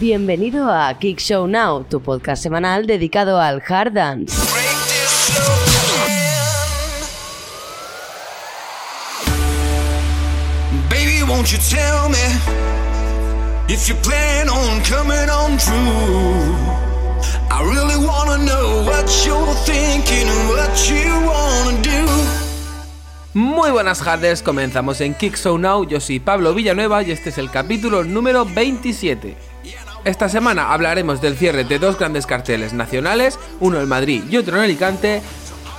Bienvenido a Kick Show Now, tu podcast semanal dedicado al hard dance. Baby, won't you tell me if you plan on coming on true? I really wanna know what you're thinking and what you wanna do. Muy buenas tardes, comenzamos en Kick Show Now, yo soy Pablo Villanueva y este es el capítulo número 27. Esta semana hablaremos del cierre de dos grandes carteles nacionales, uno en Madrid y otro en Alicante,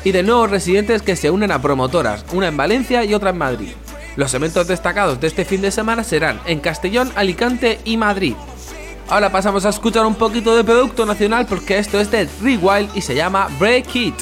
y de nuevos residentes que se unen a promotoras, una en Valencia y otra en Madrid. Los eventos destacados de este fin de semana serán en Castellón, Alicante y Madrid. Ahora pasamos a escuchar un poquito de producto nacional porque esto es de Rewild y se llama Break It.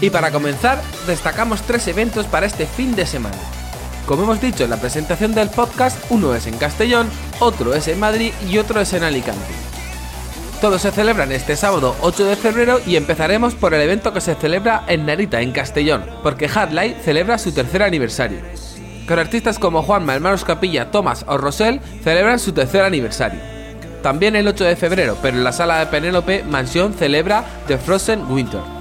Y para comenzar, destacamos tres eventos para este fin de semana. Como hemos dicho en la presentación del podcast, uno es en Castellón, otro es en Madrid y otro es en Alicante. Todos se celebran este sábado 8 de febrero y empezaremos por el evento que se celebra en Narita, en Castellón, porque Hardline celebra su tercer aniversario. Con artistas como Juanma, Hermanos Capilla, Thomas o Rosell celebran su tercer aniversario. También el 8 de febrero, pero en la sala de Penélope, Mansión celebra The Frozen Winter.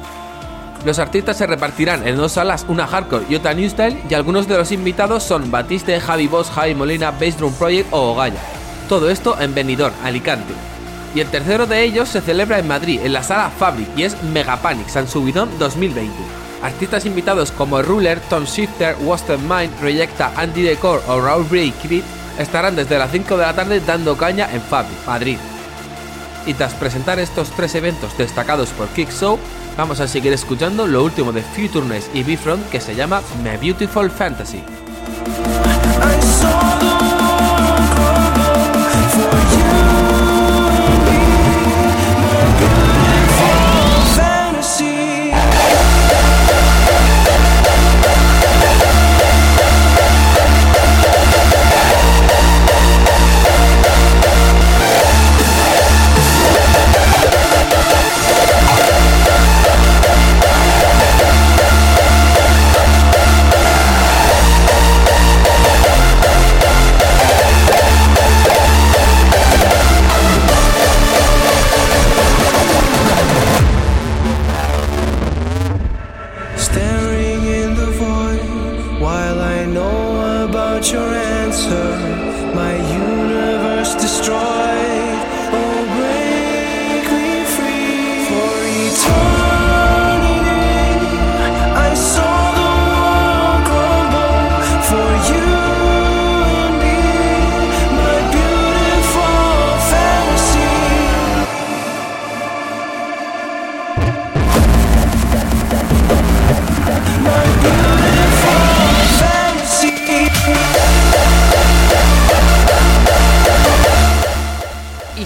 Los artistas se repartirán en dos salas, una hardcore y otra new style, y algunos de los invitados son Batiste, Javi Boss, Javi Molina, Bass Drum Project o Ogaya. Todo esto en Benidorm, Alicante. Y el tercero de ellos se celebra en Madrid, en la sala Fabric, y es Megapanic San Subidón 2020. Artistas invitados como Ruler, Tom Shifter, Wasted Mind, Reyecta, Andy Decor o Raúl Bray Creed estarán desde las 5 de la tarde dando caña en Fabric, Madrid. Y tras presentar estos tres eventos destacados por Kick Show, vamos a seguir escuchando lo último de Futureness y Bifront que se llama My Beautiful Fantasy.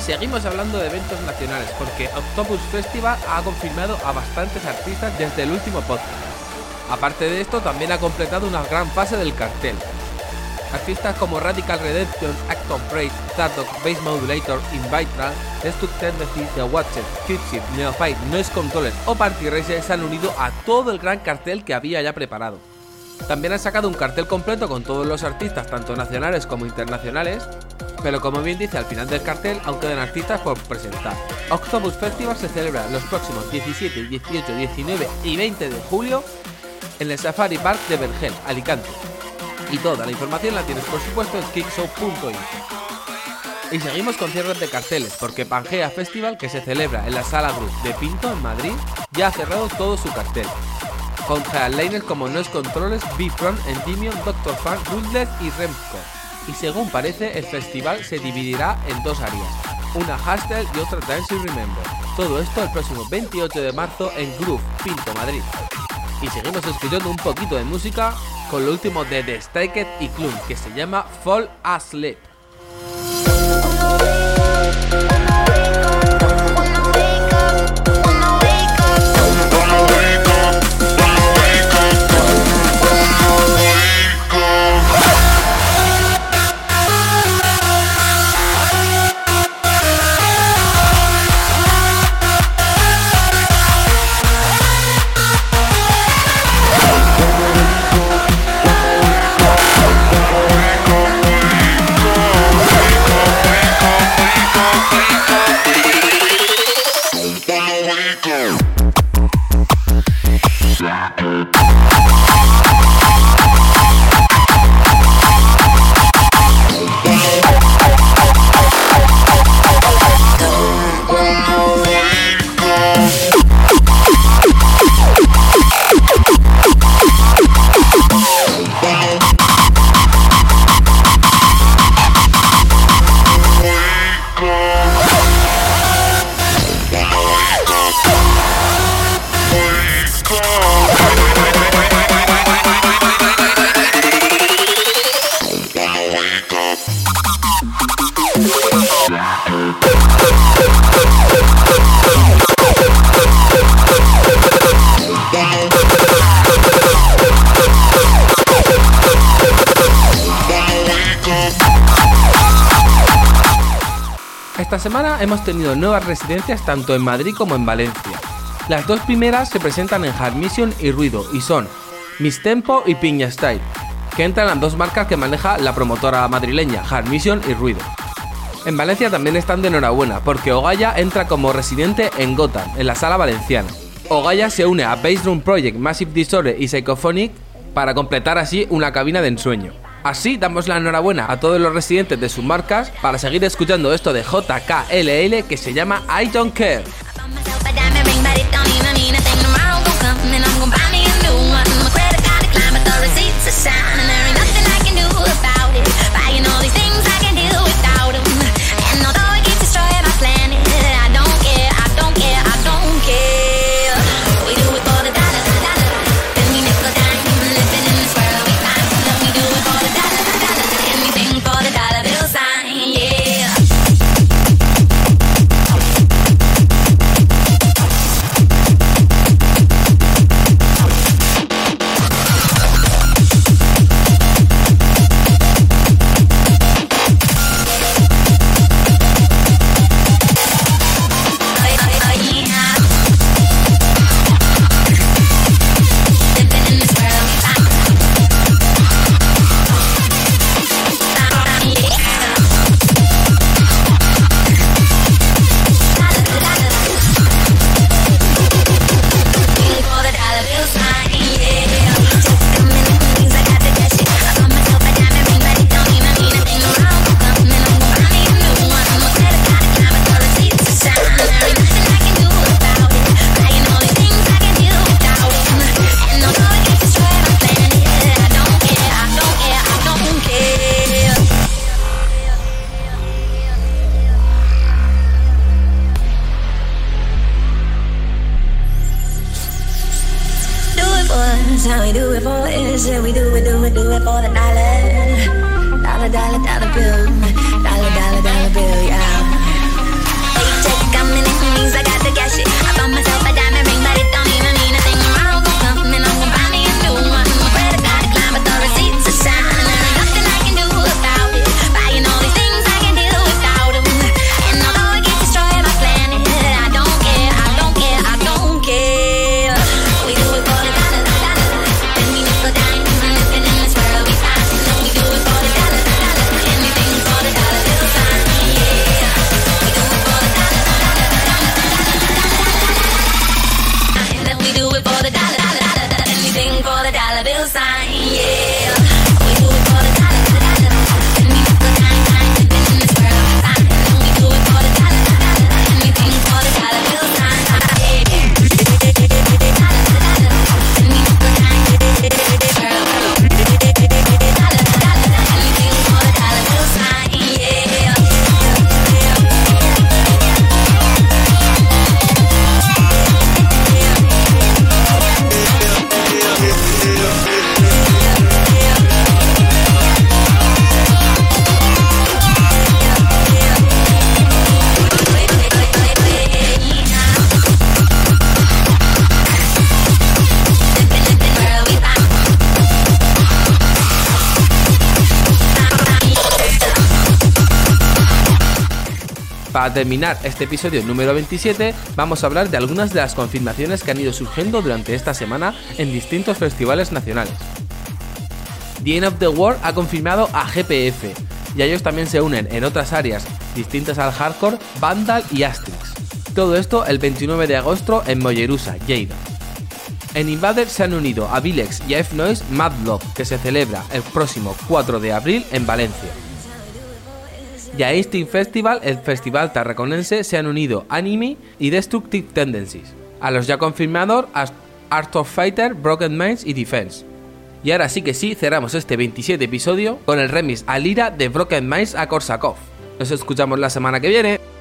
Seguimos hablando de eventos nacionales, porque Octopus Festival ha confirmado a bastantes artistas desde el último podcast. Aparte de esto, también ha completado una gran fase del cartel. Artistas como Radical Redemption, Act of Praise, Zardock, Bass Modulator, Invitral, Destruct Tendency, The Watcher, Cryptid, Neophyte, Noise Controller o Party Racer se han unido a todo el gran cartel que había ya preparado. También han sacado un cartel completo con todos los artistas, tanto nacionales como internacionales, pero como bien dice al final del cartel, aún quedan artistas por presentar. Octopus Festival se celebra los próximos 17, 18, 19 y 20 de julio en el Safari Park de Vergel, Alicante. Y toda la información la tienes por supuesto en kickshow.info. Y seguimos con cierres de carteles, porque Pangea Festival, que se celebra en la Sala Group de Pinto, en Madrid, ya ha cerrado todo su cartel. Con headliners como Noise Controllers, B-Front, Endymion, Dr. Fan, Ruthless y Remco. Y según parece, el festival se dividirá en dos áreas, una Hostel y otra Dance Remember. Todo esto el próximo 28 de marzo en Groove, Pinto, Madrid. Y seguimos escuchando un poquito de música con lo último de The Staked y Clun, que se llama Fall Asleep. Esta semana hemos tenido nuevas residencias tanto en Madrid como en Valencia. Las dos primeras se presentan en Hard Mission y Ruido y son Miss Tempo y Piña Style, que entran las dos marcas que maneja la promotora madrileña Hard Mission y Ruido. En Valencia también están de enhorabuena porque Ogaya entra como residente en Gotham, en la sala valenciana. Ogaya se une a Bass Drum Project, Massive Disorder y Psychophonic para completar así una cabina de ensueño. Así damos la enhorabuena a todos los residentes de sus marcas para seguir escuchando esto de JKLL que se llama I Don't Care. that we do? Para terminar este episodio número 27, vamos a hablar de algunas de las confirmaciones que han ido surgiendo durante esta semana en distintos festivales nacionales. The End of the World ha confirmado a GPF, y ellos también se unen en otras áreas distintas al hardcore, Vandal y Astrix. Todo esto el 29 de agosto en Mollerusa, Lleida. En Invader se han unido a Vilex y a F-Noise Mad que se celebra el próximo 4 de abril en Valencia. Y a Instinct Festival, el festival tarraconense, se han unido Anime y Destructive Tendencies. A los ya confirmados, Art of Fighter, Broken Minds y Defense. Y ahora sí que sí, cerramos este 27 episodio con el remix a Lira de Broken Minds a Korsakov. Nos escuchamos la semana que viene.